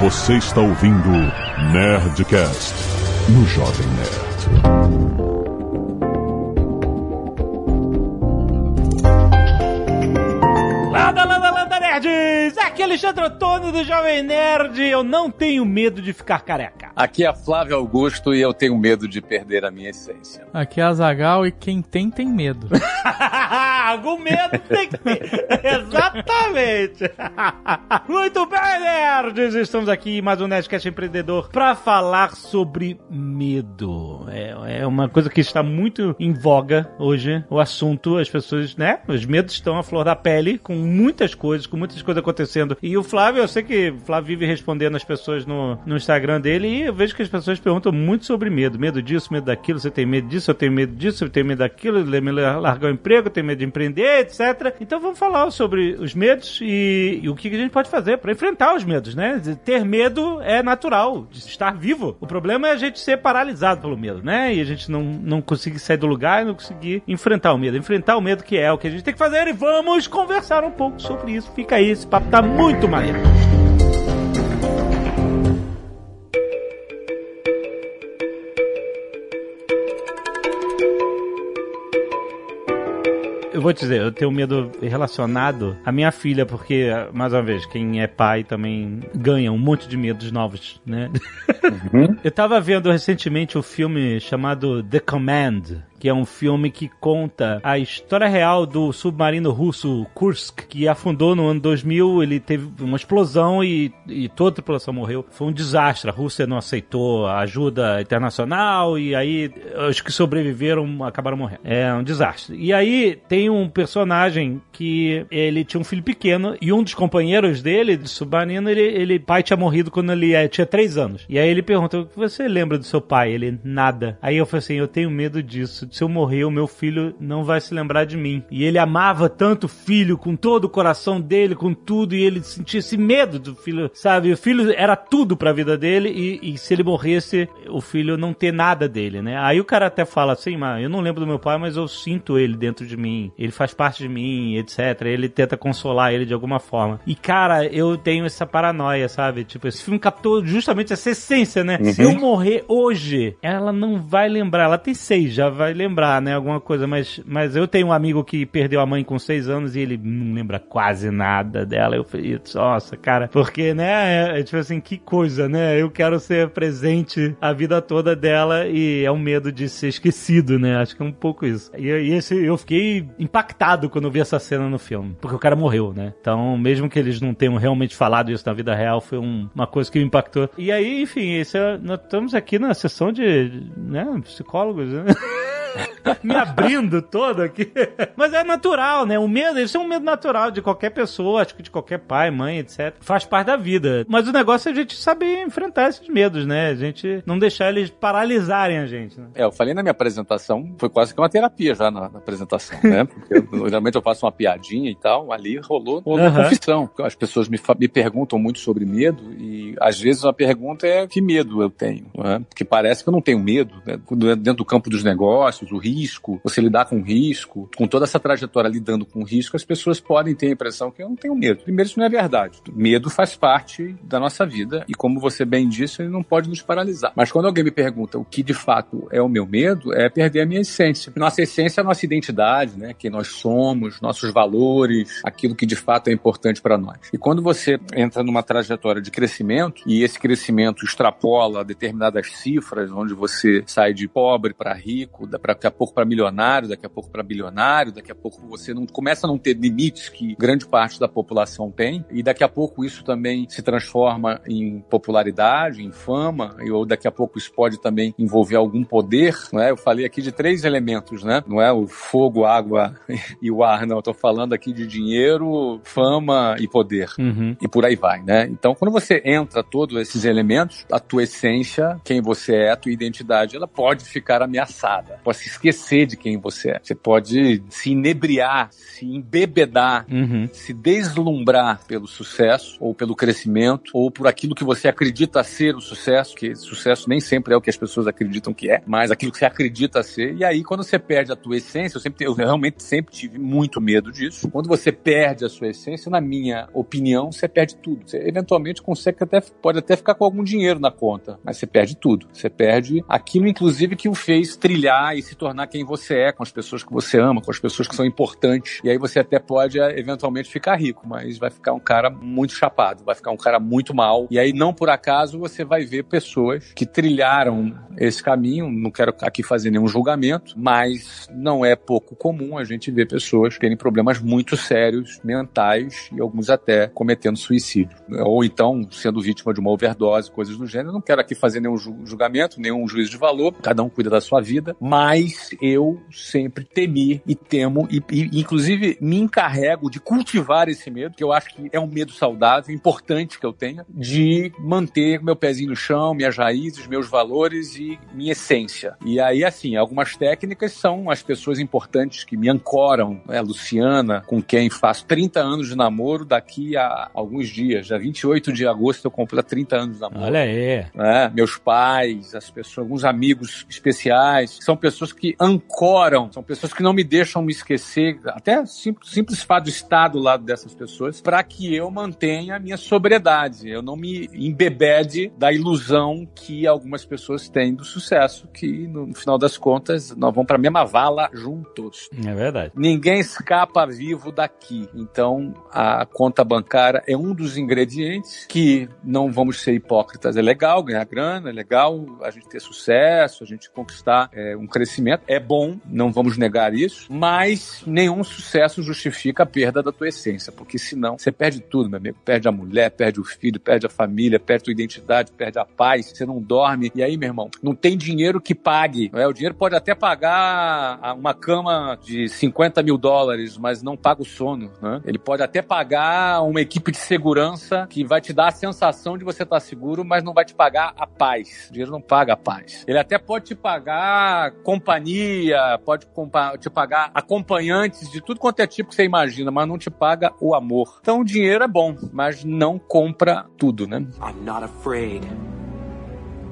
Você está ouvindo Nerdcast no Jovem Nerd. Landa, landa, landa, nerds! Aqui é Alexandre Antônio do Jovem Nerd. Eu não tenho medo de ficar careca. Aqui é Flávio Augusto e eu tenho medo de perder a minha essência. Aqui é a Zagal e quem tem, tem medo. Algum medo tem que ter. Exatamente. Muito bem, nerds! Estamos aqui em mais um Nerdcast Empreendedor para falar sobre medo. É, é uma coisa que está muito em voga hoje. O assunto, as pessoas, né? Os medos estão à flor da pele, com muitas coisas, com muitas coisas acontecendo. E o Flávio, eu sei que o Flávio vive respondendo as pessoas no, no Instagram dele e eu vejo que as pessoas perguntam muito sobre medo. Medo disso, medo daquilo, você tem medo disso, eu tenho medo disso, eu tenho medo daquilo, ele me largar o emprego, eu tenho medo de empreender, etc. Então vamos falar sobre os medos e, e o que a gente pode fazer para enfrentar os medos, né? Ter medo é natural, de estar vivo. O problema é a gente ser paralisado pelo medo, né? E a gente não, não conseguir sair do lugar e não conseguir enfrentar o medo. Enfrentar o medo que é o que a gente tem que fazer e vamos conversar um pouco sobre isso. Fica aí, esse papo tá muito maneiro. Eu vou te dizer, eu tenho medo relacionado à minha filha, porque, mais uma vez, quem é pai também ganha um monte de medos novos, né? Uhum. Eu tava vendo recentemente o um filme chamado The Command, que é um filme que conta a história real do submarino russo Kursk, que afundou no ano 2000. Ele teve uma explosão e, e toda a tripulação morreu. Foi um desastre. A Rússia não aceitou a ajuda internacional e aí os que sobreviveram acabaram morrendo. É um desastre. E aí tem um personagem que ele tinha um filho pequeno e um dos companheiros dele, do submarino, ele, ele pai tinha morrido quando ele é, tinha três anos. E aí ele que você lembra do seu pai? Ele, nada. Aí eu falei assim: eu tenho medo disso se eu morrer, o meu filho não vai se lembrar de mim. E ele amava tanto o filho, com todo o coração dele, com tudo, e ele sentia esse medo do filho, sabe? O filho era tudo pra vida dele, e, e se ele morresse, o filho não ter nada dele, né? Aí o cara até fala assim, mas eu não lembro do meu pai, mas eu sinto ele dentro de mim, ele faz parte de mim, etc. Ele tenta consolar ele de alguma forma. E cara, eu tenho essa paranoia, sabe? Tipo, esse filme captou justamente essa essência, né? Uhum. Se eu morrer hoje, ela não vai lembrar. Ela tem seis, já vai lembrar, né? Alguma coisa, mas, mas eu tenho um amigo que perdeu a mãe com seis anos e ele não lembra quase nada dela. Eu falei, nossa, cara, porque, né? É, é tipo assim, que coisa, né? Eu quero ser presente a vida toda dela e é um medo de ser esquecido, né? Acho que é um pouco isso. E, e esse, eu fiquei impactado quando eu vi essa cena no filme, porque o cara morreu, né? Então, mesmo que eles não tenham realmente falado isso na vida real, foi um, uma coisa que me impactou. E aí, enfim, esse é, nós estamos aqui na sessão de, né, psicólogos, né? me abrindo todo aqui. Mas é natural, né? O medo, isso é um medo natural de qualquer pessoa, acho que de qualquer pai, mãe, etc. Faz parte da vida. Mas o negócio é a gente saber enfrentar esses medos, né? A gente não deixar eles paralisarem a gente. Né? É, eu falei na minha apresentação, foi quase que uma terapia já na, na apresentação, né? Porque eu, geralmente eu faço uma piadinha e tal, ali rolou uma Aham. confissão. As pessoas me, me perguntam muito sobre medo e às vezes a pergunta é que medo eu tenho, né? Porque parece que eu não tenho medo, né? Quando é Dentro do campo dos negócios, o risco, você lidar com risco, com toda essa trajetória lidando com risco, as pessoas podem ter a impressão que eu não tenho medo. Primeiro, isso não é verdade. Medo faz parte da nossa vida e, como você bem disse, ele não pode nos paralisar. Mas quando alguém me pergunta o que de fato é o meu medo, é perder a minha essência. Nossa essência é a nossa identidade, né? Quem nós somos, nossos valores, aquilo que de fato é importante para nós. E quando você entra numa trajetória de crescimento e esse crescimento extrapola determinadas cifras, onde você sai de pobre para rico, da- pra- daqui a pouco para milionário, daqui a pouco para bilionário, daqui a pouco você não começa a não ter limites que grande parte da população tem, e daqui a pouco isso também se transforma em popularidade, em fama, e ou daqui a pouco isso pode também envolver algum poder, não é? Eu falei aqui de três elementos, né? Não é o fogo, água e o ar, não. Eu tô falando aqui de dinheiro, fama e poder Uhum. e por aí vai, né? Então, quando você entra todos esses elementos, a tua essência, quem você é, a tua identidade, ela pode ficar ameaçada. Pode se esquecer de quem você é. Você pode se inebriar, se embebedar, Uhum. se deslumbrar pelo sucesso, ou pelo crescimento, ou por aquilo que você acredita ser o sucesso, que sucesso nem sempre é o que as pessoas acreditam que é, mas aquilo que você acredita ser. E aí, quando você perde a tua essência, eu, sempre, eu realmente sempre tive muito medo disso. Quando você perde a sua essência, na minha opinião, você perde tudo. Você eventualmente consegue até, pode até ficar com algum dinheiro na conta, mas você perde tudo. Você perde aquilo, inclusive, que o fez trilhar e se tornar quem você é, com as pessoas que você ama, com as pessoas que são importantes. E aí você até pode, eh, eventualmente, ficar rico, mas vai ficar um cara muito chapado, vai ficar um cara muito mal. E aí, não por acaso, você vai ver pessoas que trilharam esse caminho. Não quero aqui fazer nenhum julgamento, mas não é pouco comum a gente ver pessoas terem problemas muito sérios, mentais, e alguns até cometendo suicídio. Ou então sendo vítima de uma overdose, coisas do gênero. Não quero aqui fazer nenhum ju- julgamento, nenhum juízo de valor, cada um cuida da sua vida, mas eu sempre temi e temo, e, e inclusive me encarrego de cultivar esse medo, que eu acho que é um medo saudável, importante que eu tenha, de manter meu pezinho no chão, minhas raízes, meus valores e minha essência. E aí, assim, algumas técnicas são as pessoas importantes que me ancoram, né? Luciana, com quem faço 30 anos de namoro daqui a alguns dias. Já 28 de agosto eu completo 30 anos de namoro Olha aí. né? meus pais, as pessoas, alguns amigos especiais, são pessoas que ancoram, são pessoas que não me deixam me esquecer, até sim- simples fato de estar do lado dessas pessoas, para que eu mantenha a minha sobriedade, eu não me embebede da ilusão que algumas pessoas têm do sucesso, que no final das contas nós vamos para a mesma vala juntos. É verdade. Ninguém escapa vivo daqui. Então, a conta bancária é um dos ingredientes que não vamos ser hipócritas. É legal ganhar grana, é legal a gente ter sucesso, a gente conquistar é, um crescimento. É bom, não vamos negar isso, mas nenhum sucesso justifica a perda da tua essência, porque senão você perde tudo, meu amigo. Perde a mulher, perde o filho, perde a família, perde a tua identidade, perde a paz, você não dorme. E aí, meu irmão, não tem dinheiro que pague. é? O dinheiro pode até pagar uma cama de 50 mil dólares, mas não paga o sono. Né? Ele pode até pagar uma equipe de segurança que vai te dar a sensação de você estar seguro, mas não vai te pagar a paz. O dinheiro não paga a paz. Ele até pode te pagar companhia, pode compa- te pagar acompanhantes de tudo quanto é tipo que você imagina, mas não te paga o amor. Então o dinheiro é bom, mas não compra tudo, né? I'm not afraid.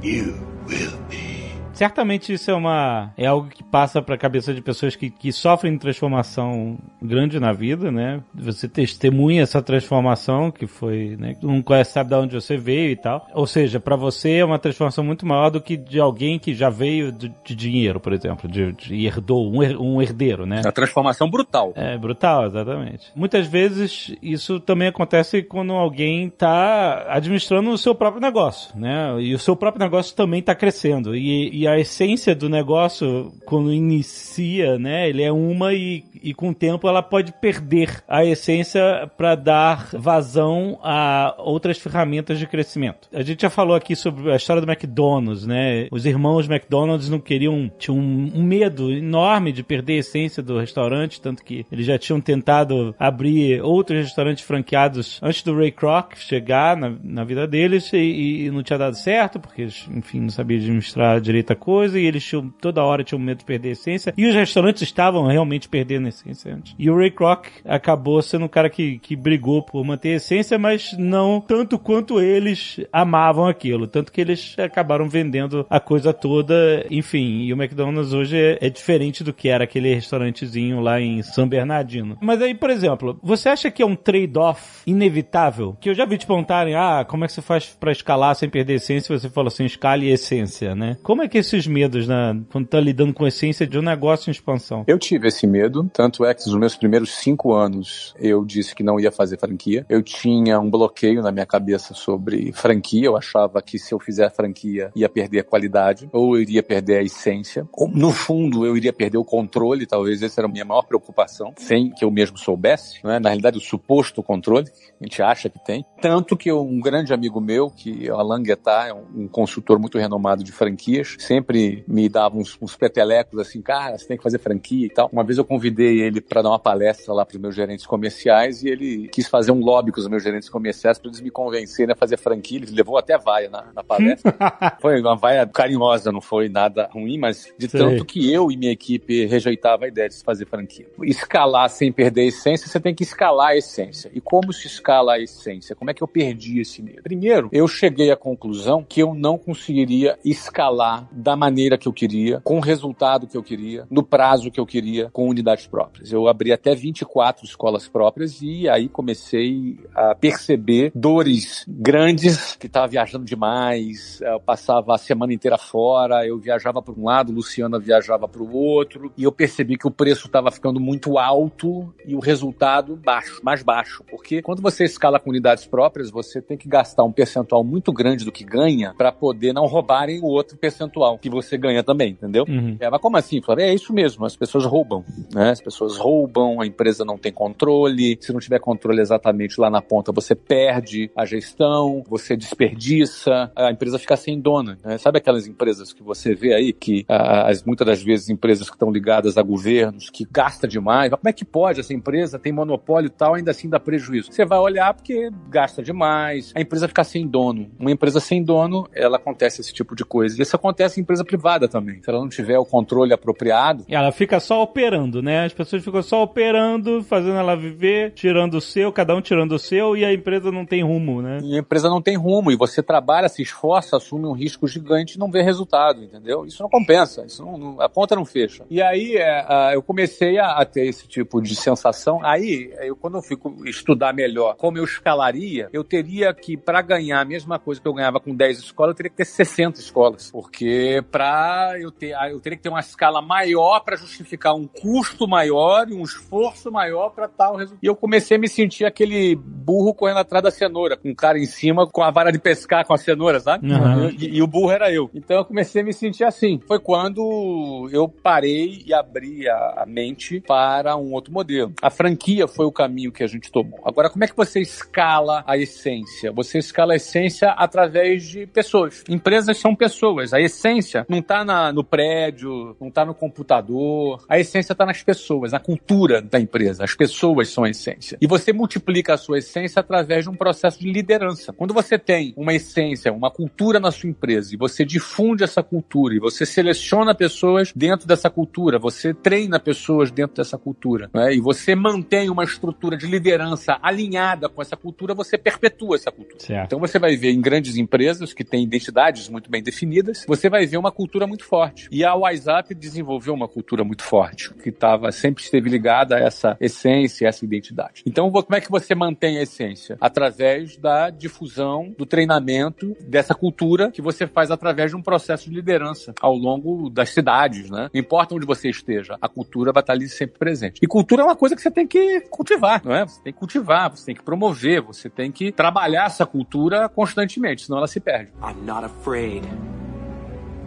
You will be. Certamente isso é uma é algo que passa pra cabeça de pessoas que, que sofrem transformação grande na vida, né? Você testemunha essa transformação que foi, né? Não conhece, sabe de onde você veio e tal. Ou seja, pra você é uma transformação muito maior do que de alguém que já veio de, de dinheiro, por exemplo, de, de herdou um, her- um herdeiro, né? É uma transformação brutal. É brutal, exatamente. Muitas vezes isso também acontece quando alguém está administrando o seu próprio negócio, né? E o seu próprio negócio também está crescendo. E, e a essência do negócio, quando inicia, né? Ele é uma e, e com o tempo ela pode perder a essência para dar vazão a outras ferramentas de crescimento. A gente já falou aqui sobre a história do McDonald's, né? Os irmãos McDonald's não queriam, tinham um, medo enorme de perder a essência do restaurante, tanto que eles já tinham tentado abrir outros restaurantes franqueados antes do Ray Kroc chegar na, na vida deles e, e não tinha dado certo, porque enfim, não sabiam administrar direito a coisa e eles tinham, toda hora tinham medo de perder a essência e os restaurantes estavam realmente perdendo a essência antes. E o Ray Kroc acabou sendo um cara que, que brigou por manter a essência, mas não tanto quanto eles amavam aquilo, tanto que eles acabaram vendendo a coisa toda, enfim, e o McDonald's hoje é, é diferente do que era aquele restaurantezinho lá em São Bernardino. Mas aí, por exemplo, você acha que é um trade-off inevitável? Que eu já vi te perguntarem, ah, como é que você faz pra escalar sem perder essência? Você falou assim, escala e essência, né? Como é que esses medos, né, quando tá lidando com a essência de um negócio em expansão? Eu tive esse medo, tanto é que nos meus primeiros cinco anos eu disse que não ia fazer franquia. Eu tinha um bloqueio na minha cabeça sobre franquia. Eu achava que se eu fizer franquia ia perder a qualidade, ou eu iria perder a essência. Ou, no fundo, eu iria perder o controle, talvez essa era a minha maior preocupação, sem que eu mesmo soubesse. Né? Na realidade, o suposto controle, a gente acha que tem. Tanto que um grande amigo meu, que é o Alan Guettar, é um consultor muito renomado de franquias, sempre sempre me dava uns, uns petelecos assim, cara, você tem que fazer franquia e tal. Uma vez eu convidei ele para dar uma palestra lá para os meus gerentes comerciais e ele quis fazer um lobby com os meus gerentes comerciais para eles me convencerem a fazer franquia. Ele levou até vaia na, na palestra. foi uma vaia carinhosa, não foi nada ruim, mas de Sei. tanto que eu e minha equipe rejeitava a ideia de se fazer franquia. Escalar sem perder a essência, você tem que escalar a essência. E como se escala a essência? Como é que eu perdi esse medo? Primeiro, eu cheguei à conclusão que eu não conseguiria escalar da maneira que eu queria, com o resultado que eu queria, no prazo que eu queria, com unidades próprias. Eu abri até 24 escolas próprias e aí comecei a perceber dores grandes, que estava viajando demais, eu passava a semana inteira fora, eu viajava para um lado, Luciana viajava para o outro, e eu percebi que o preço estava ficando muito alto e o resultado baixo, mais baixo. Porque quando você escala com unidades próprias, você tem que gastar um percentual muito grande do que ganha para poder não roubarem o outro percentual que você ganha também, entendeu? Uhum. É, mas como assim, Flávio? É isso mesmo, as pessoas roubam, né? As pessoas roubam, a empresa não tem controle, se não tiver controle exatamente lá na ponta, você perde a gestão, você desperdiça, a empresa fica sem dona, né? Sabe aquelas empresas que você vê aí, que as, muitas das vezes empresas que estão ligadas a governos, que gasta demais, mas como é que pode essa empresa tem monopólio e tal, ainda assim dá prejuízo? Você vai olhar porque gasta demais, a empresa fica sem dono. Uma empresa sem dono, ela acontece esse tipo de coisa. E isso acontece em empresa privada também. Se ela não tiver o controle apropriado. Ela fica só operando, né? As pessoas ficam só operando, fazendo ela viver, tirando o seu, cada um tirando o seu, e a empresa não tem rumo, né? E a empresa não tem rumo, e você trabalha, se esforça, assume um risco gigante e não vê resultado, entendeu? Isso não compensa, isso não, não, a conta não fecha. E aí é, eu comecei a, a, ter esse tipo de sensação. Aí, eu, quando eu fui estudar melhor como eu escalaria, eu teria que, para ganhar a mesma coisa que eu ganhava com 10 escolas, eu teria que ter 60 escolas. Porque para eu ter, eu teria que ter uma escala maior para justificar um custo maior e um esforço maior para tal resultado. E eu comecei a me sentir aquele burro correndo atrás da cenoura, com o cara em cima com a vara de pescar com a cenoura, sabe? Uhum. E, e, o burro era eu. Então eu comecei a me sentir assim. Foi quando eu parei e abri a, a mente para um outro modelo. A franquia foi o caminho que a gente tomou. Agora, como é que você escala a essência? Você escala a essência através de pessoas. Empresas são pessoas. A essência não está no prédio, não está no computador. A essência está nas pessoas, na cultura da empresa. As pessoas são a essência. E você multiplica a sua essência através de um processo de liderança. Quando você tem uma essência, uma cultura na sua empresa e você difunde essa cultura e você seleciona pessoas dentro dessa cultura, você treina pessoas dentro dessa cultura né? e você mantém uma estrutura de liderança alinhada com essa cultura, você perpetua essa cultura. Certo. Então você vai ver em grandes empresas que têm identidades muito bem definidas, você vai ver uma cultura muito forte. E a WhatsApp desenvolveu uma cultura muito forte, que estava sempre esteve ligada a essa essência, essa identidade. Então, como é que você mantém a essência? Através da difusão, do treinamento dessa cultura que você faz através de um processo de liderança ao longo das cidades, né? Não importa onde você esteja, a cultura vai estar ali sempre presente. E cultura é uma coisa que você tem que cultivar, não é? Você tem que cultivar, você tem que promover, você tem que trabalhar essa cultura constantemente, senão ela se perde. I'm not afraid.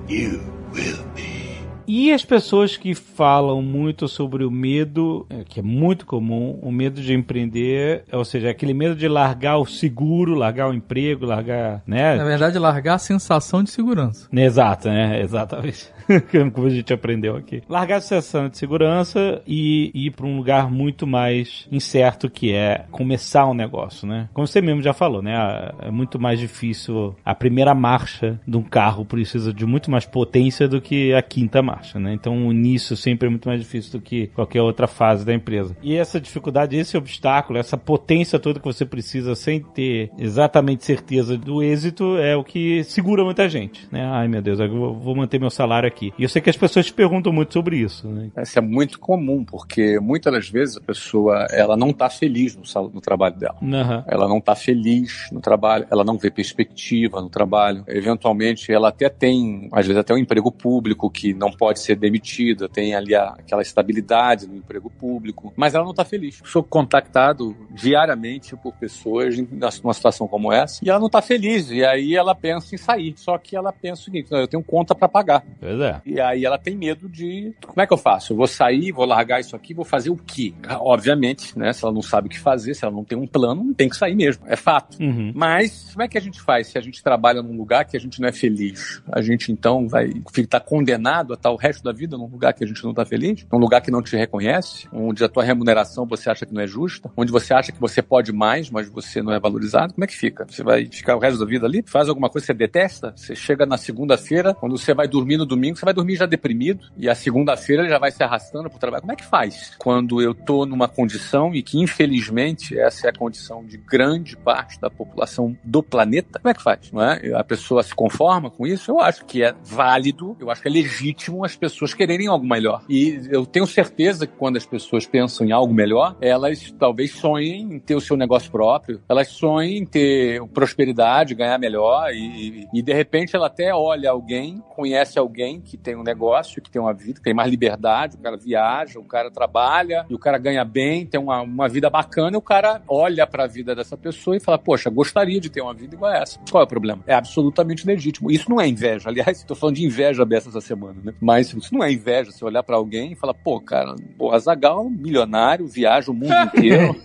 You will be. E as pessoas que falam muito sobre o medo, é, que é muito comum, o medo de empreender, ou seja, aquele medo de largar o seguro, largar o emprego, largar, né? Na verdade, largar a sensação de segurança. Exato, né? Exatamente. como a gente aprendeu aqui. Largar a sensação de segurança e ir para um lugar muito mais incerto que é começar um negócio, né? Como você mesmo já falou, né? É muito mais difícil. A primeira marcha de um carro precisa de muito mais potência do que a quinta marcha, né? Então o início sempre é muito mais difícil do que qualquer outra fase da empresa. E essa dificuldade, esse obstáculo, essa potência toda que você precisa sem ter exatamente certeza do êxito é o que segura muita gente, né? Ai meu Deus, eu vou manter meu salário aqui. E eu sei que as pessoas te perguntam muito sobre isso. Né? Isso é muito comum, porque muitas das vezes a pessoa ela não está feliz no, no, trabalho dela. Uhum. Ela não está feliz no trabalho, ela não vê perspectiva no trabalho. Eventualmente, ela até tem, às vezes, até um emprego público que não, pode ser demitida, tem ali a, aquela estabilidade no emprego público, mas ela não está feliz. Sou contactado diariamente por pessoas numa situação como essa e ela não está feliz. E aí ela pensa em sair. Só que ela pensa o seguinte: eu tenho conta para pagar. Pois é. E aí ela tem medo de como é que eu faço? Eu vou sair, vou largar isso aqui, vou fazer o quê? Obviamente, né? Se ela não sabe o que fazer, se ela não tem um plano, tem que sair mesmo. É fato. Uhum. Mas como é que a gente faz se a gente trabalha num lugar que a gente não é feliz? A gente então vai estar condenado a estar o resto da vida num lugar que a gente não está feliz? Num lugar que não te reconhece? Onde a tua remuneração você acha que não é justa? Onde você acha que você pode mais, mas você não é valorizado? Como é que fica? Você vai ficar o resto da vida ali? Faz alguma coisa que você detesta? Você chega na segunda-feira, quando você vai dormir no domingo, você vai dormir já deprimido e a segunda-feira já vai se arrastando para o trabalho. Como é que faz quando eu estou numa condição e que infelizmente essa é a condição de grande parte da população do planeta? Como é que faz? Não é? A pessoa se conforma com isso? Eu acho que é válido, eu acho que é legítimo as pessoas quererem algo melhor. E eu tenho certeza que quando as pessoas pensam em algo melhor, elas talvez sonhem em ter o seu negócio próprio, elas sonhem em ter prosperidade, ganhar melhor e, e de repente ela até olha alguém, conhece alguém que tem um negócio, que tem uma vida, que tem mais liberdade, o cara viaja, o cara trabalha e o cara ganha bem, tem uma, uma vida bacana, e o cara olha para a vida dessa pessoa e fala: Poxa, gostaria de ter uma vida igual a essa. Qual é o problema? É absolutamente legítimo. Isso não é inveja. Aliás, estou falando de inveja dessa essa semana, né? Mas isso não é inveja. Você olhar para alguém e falar: Pô, cara, pô, Azagal, milionário, viaja o mundo inteiro,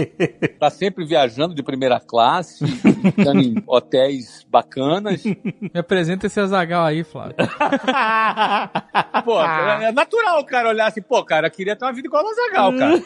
tá sempre viajando de primeira classe, ficando em hotéis bacanas. Me apresenta esse Azagal aí, Flávio. Pô, é natural o cara olhar assim, pô, cara, queria ter uma vida igual ao Azagal, cara.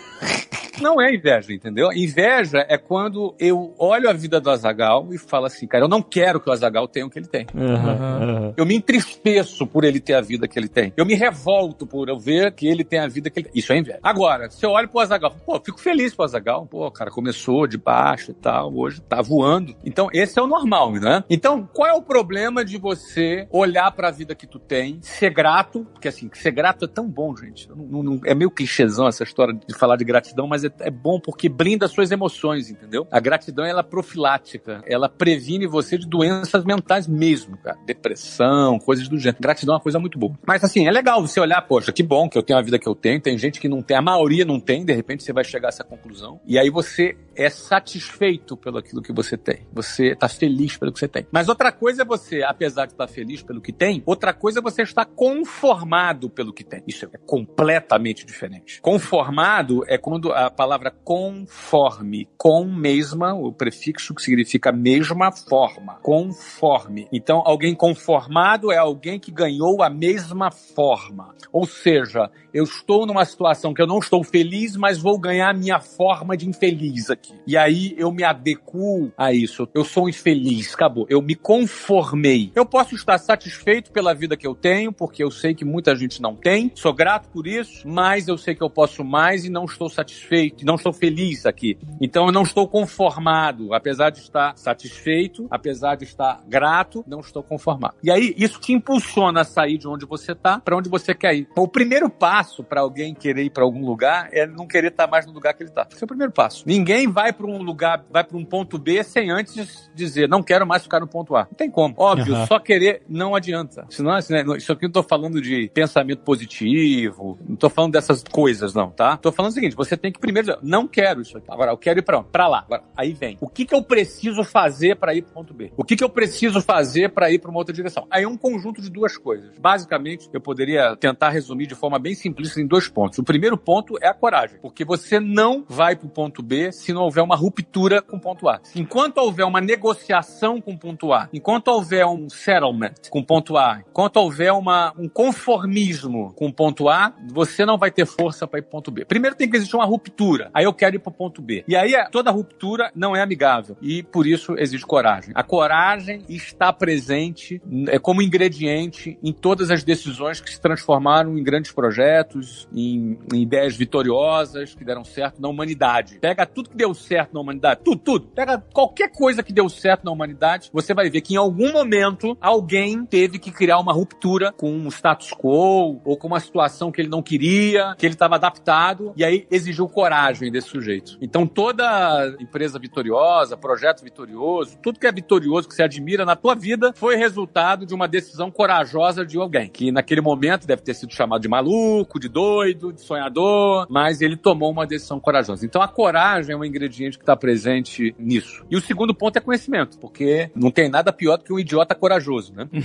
Não é inveja, entendeu? Inveja é quando eu olho a vida do Azagal e falo assim, cara, eu não quero que o Azagal tenha o que ele tem. Uhum. Eu me entristeço por ele ter a vida que ele tem. Eu me revolto por eu ver que ele tem a vida que ele tem. Isso é inveja. Agora, se eu olho pro Azagal, pô, fico feliz pro Azagal. Pô, o cara começou de baixo e tal, hoje tá voando. Então, esse é o normal, né? Então, qual é o problema de você olhar para a vida que tu tem, ser grato, porque assim, ser grato é tão bom, gente. Não, não, é meio clichêzão essa história de falar de gratidão, mas é, é bom porque blinda suas emoções, entendeu? A gratidão, ela é profilática. Ela previne você de doenças mentais mesmo, cara. Depressão, coisas do gênero. Gratidão é uma coisa muito boa. Mas assim, é legal você olhar, poxa, que bom que eu tenho a vida que eu tenho. Tem gente que não tem, a maioria não tem, de repente você vai chegar a essa conclusão. E aí você é satisfeito pelo aquilo que você tem. Você está feliz pelo que você tem. Mas outra coisa é você, apesar de estar feliz pelo que tem, outra coisa é você estar conformado pelo que tem. Isso é completamente diferente. Conformado é quando a palavra conforme, com mesma, o prefixo que significa mesma forma. Conforme. Então, alguém conformado é alguém que ganhou a mesma forma. Ou seja, eu estou numa situação que eu não estou feliz, mas vou ganhar a minha forma de infeliz aqui. E aí eu me adequo a isso. Eu sou infeliz, acabou. Eu me conformei. Eu posso estar satisfeito pela vida que eu tenho, porque eu sei que muita gente não tem. Sou grato por isso, mas eu sei que eu posso mais e não estou satisfeito, não estou feliz aqui. Então eu não estou conformado, apesar de estar satisfeito, apesar de estar grato, não estou conformado. E aí isso te impulsiona a sair de onde você está para onde você quer ir. O primeiro passo para alguém querer ir para algum lugar é não querer estar mais no lugar que ele está. Esse é o primeiro passo. Ninguém vai para um lugar, vai para um ponto B sem antes dizer não quero mais ficar no ponto A. Não tem como. Óbvio, Uhum. só querer não adianta. Senão, assim, né, isso aqui não tô falando de pensamento positivo, não tô falando dessas coisas, não, tá? Tô falando o seguinte: você tem que primeiro dizer, não quero isso aqui. Agora, eu quero ir pra onde? Pra lá. Agora, aí vem. O que que eu preciso fazer para ir pro ponto B? O que que eu preciso fazer para ir para uma outra direção? Aí é um conjunto de duas coisas. Basicamente, eu poderia tentar resumir de forma bem simplista em dois pontos. O primeiro ponto é a coragem, porque você não vai pro ponto B se não houver uma ruptura com o ponto A. Enquanto houver uma negociação com o ponto A, enquanto houver um settlement com o ponto A, enquanto houver uma, um conformismo com o ponto A, você não vai ter força para ir pro ponto B. Primeiro tem que existir uma ruptura. Aí eu quero ir pro ponto B. E aí toda ruptura não é amigável. E por isso exige coragem. A coragem está presente é como ingrediente em todas as decisões que se transformaram em grandes projetos, em, em ideias vitoriosas que deram certo na humanidade. Pega tudo que deu deu certo na humanidade? Tudo, tudo. Pega qualquer coisa que deu certo na humanidade, você vai ver que em algum momento alguém teve que criar uma ruptura com um status quo ou com uma situação que ele não queria, que ele estava adaptado, e aí exigiu coragem desse sujeito. Então toda empresa vitoriosa, projeto vitorioso, tudo que é vitorioso, que você admira na tua vida, foi resultado de uma decisão corajosa de alguém, que naquele momento deve ter sido chamado de maluco, de doido, de sonhador, mas ele tomou uma decisão corajosa. Então a coragem é um ingrediente que está presente nisso. E o segundo ponto é conhecimento, porque não tem nada pior do que um idiota corajoso, né?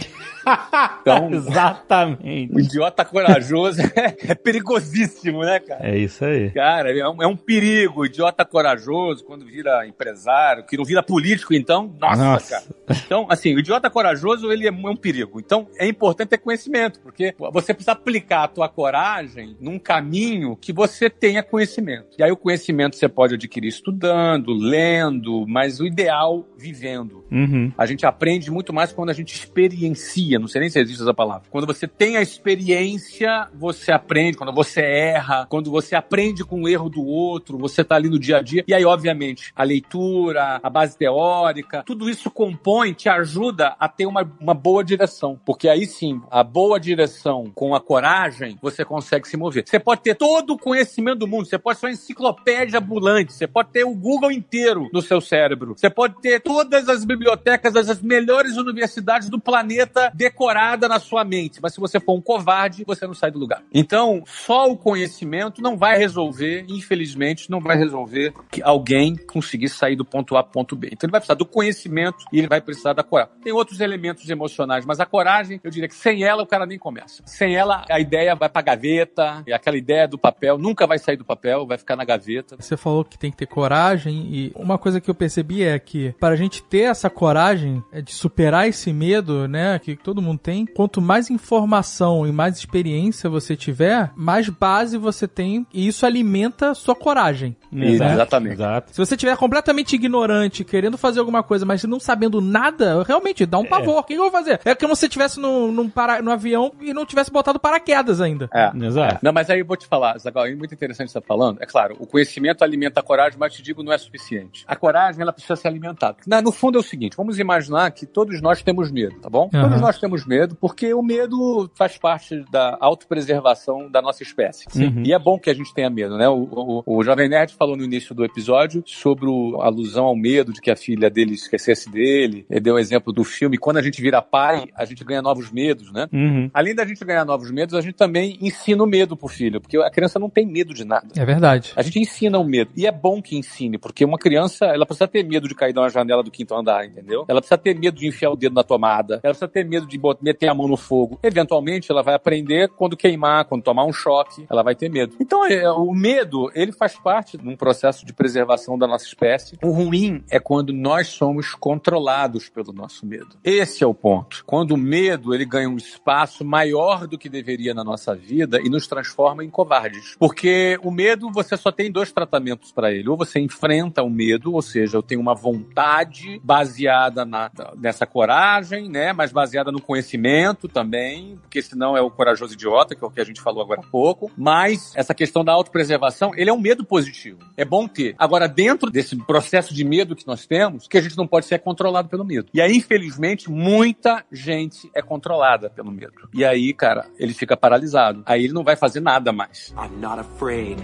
Então, Exatamente. Um idiota corajoso é, perigosíssimo, né, cara? É isso aí. Cara, é um, é um perigo. O idiota corajoso, quando vira empresário, que não vira político, então, nossa, nossa. cara. Então, assim, o idiota corajoso, ele é um perigo. Então, é importante ter conhecimento, porque você precisa aplicar a tua coragem num caminho que você tenha conhecimento. E aí o conhecimento você pode adquirir estudando, lendo, mas o ideal, vivendo. Uhum. A gente aprende muito mais quando a gente experiencia, não sei nem se existe essa palavra. Quando você tem a experiência, você aprende. Quando você erra, quando você aprende com o erro do outro, você tá ali no dia a dia. E aí, obviamente, a leitura, a base teórica, tudo isso compõe, te ajuda a ter uma, uma boa direção. Porque aí sim, a boa direção com a coragem, você consegue se mover. Você pode ter todo o conhecimento do mundo, você pode ser uma enciclopédia ambulante, você pode ter o Google inteiro no seu cérebro, você pode ter todas as bibliotecas das melhores universidades do planeta decorada na sua mente, mas se você for um covarde, você não sai do lugar. Então, só o conhecimento não vai resolver, infelizmente, não vai resolver que alguém conseguir sair do ponto A ponto B. Então, ele vai precisar do conhecimento e ele vai precisar da coragem. Tem outros elementos emocionais, mas a coragem, eu diria que sem ela o cara nem começa. Sem ela, a ideia vai pra gaveta, e aquela ideia do papel nunca vai sair do papel, vai ficar na gaveta. Você falou que tem que ter coragem, e uma coisa que eu percebi é que para a gente ter essa coragem é de superar esse medo, né, que todo mundo tem, quanto mais informação e mais experiência você tiver, mais base você tem, e isso alimenta sua coragem. Exato, exatamente. Exato. Se você tiver completamente ignorante, querendo fazer alguma coisa, mas não sabendo nada, realmente dá um é. pavor. O que eu vou fazer? É como se você estivesse no, num, para, no avião e não tivesse botado paraquedas ainda. É. Exato. Não, mas aí eu vou te falar, Zagal, é muito interessante você estar tá falando. É claro, o conhecimento alimenta a coragem, mas te digo, não é suficiente. A coragem, ela precisa ser alimentada. no fundo é o seguinte, vamos imaginar que todos nós temos medo, tá bom? Uhum. Todos nós temos medo, porque o medo faz parte da autopreservação da nossa espécie. Uhum. E é bom que a gente tenha medo, né? O, o, o Jovem Nerd falou no início do episódio sobre a alusão ao medo de que a filha dele esquecesse dele. Ele deu o um exemplo do filme. Quando a gente vira pai, a gente ganha novos medos, né? Uhum. Além da gente ganhar novos medos, a gente também ensina o medo pro filho, porque a criança não tem medo de nada. É verdade. A gente ensina o medo. E é bom ensine, porque uma criança, ela precisa ter medo de cair de uma janela do quinto andar, entendeu? Ela precisa ter medo de enfiar o dedo na tomada. Ela precisa ter medo de meter a mão no fogo. Eventualmente, ela vai aprender quando queimar, quando tomar um choque, ela vai ter medo. Então, é, o medo, ele faz parte de um processo de preservação da nossa espécie. O ruim é quando nós somos controlados pelo nosso medo. Esse é o ponto. Quando o medo, ele ganha um espaço maior do que deveria na nossa vida e nos transforma em covardes. Porque o medo, você só tem dois tratamentos para ele. Ou você enfrenta o medo, ou seja, eu tenho uma vontade baseada na, nessa coragem, né? Mas baseada no conhecimento também, porque senão é o corajoso idiota, que é o que a gente falou agora há pouco. Mas essa questão da autopreservação, ele é um medo positivo. É bom ter. Agora, dentro desse processo de medo que nós temos, que a gente não pode ser controlado pelo medo. E aí, infelizmente, muita gente é controlada pelo medo. E aí, cara, ele fica paralisado. Aí ele não vai fazer nada mais. I'm not afraid.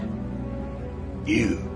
You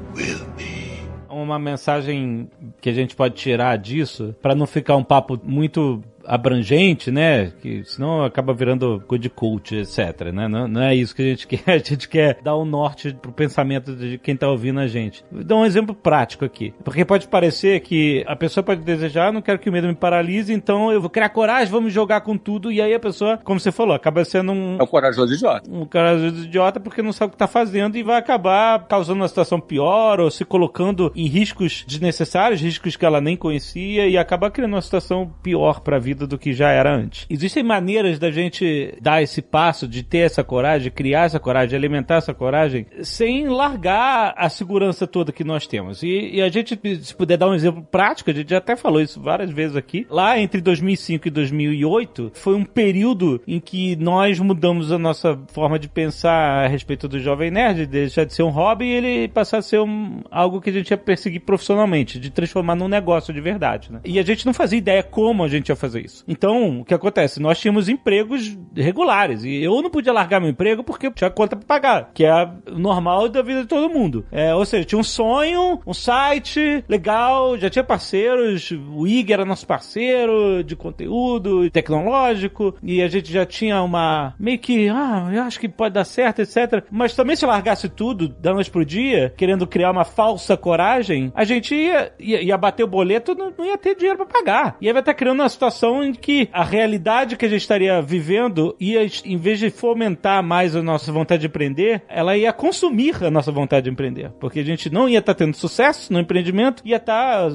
Uma mensagem que a gente pode tirar disso, para não ficar um papo muito abrangente, né? Que senão acaba virando good cult, etc. Né? Não, não, é isso que a gente quer. A gente quer dar o um norte pro pensamento de quem tá ouvindo a gente. Vou dar um exemplo prático aqui. Porque pode parecer que a pessoa pode desejar, não quero que o medo me paralise, então eu vou criar coragem, vamos jogar com tudo. E aí a pessoa, como você falou, acaba sendo um. É um corajoso idiota. Um corajoso idiota porque não sabe o que tá fazendo e vai acabar causando uma situação pior ou se colocando em riscos desnecessários, riscos que ela nem conhecia e acaba criando uma situação pior pra vida do que já era antes. Existem maneiras da gente dar esse passo, de ter essa coragem, criar essa coragem, alimentar essa coragem, sem largar a segurança toda que nós temos. E, e a gente, se puder dar um exemplo prático, a gente já até falou isso várias vezes aqui. Lá entre 2005 e 2008 foi um período em que nós mudamos a nossa forma de pensar a respeito do jovem nerd, deixar de ser um hobby e ele passar a ser um, algo que a gente ia perseguir profissionalmente, de transformar num negócio de verdade. Né? E a gente não fazia ideia como a gente ia fazer isso. Então, o que acontece? Nós tínhamos empregos regulares e eu não podia largar meu emprego porque tinha conta para pagar, que é normal da vida de todo mundo. É, ou seja, tinha um sonho, um site legal, já tinha parceiros, o IG era nosso parceiro de conteúdo tecnológico e a gente já tinha uma meio que, ah, eu acho que pode dar certo, etc. Mas também se largasse tudo da noite pro dia, querendo criar uma falsa coragem, a gente ia, ia, ia bater o boleto, não, não ia ter dinheiro para pagar. E aí vai estar criando uma situação em que a realidade que a gente estaria vivendo ia, em vez de fomentar mais a nossa vontade de empreender, ela ia consumir a nossa vontade de empreender. Porque a gente não ia estar tendo sucesso no empreendimento, ia estar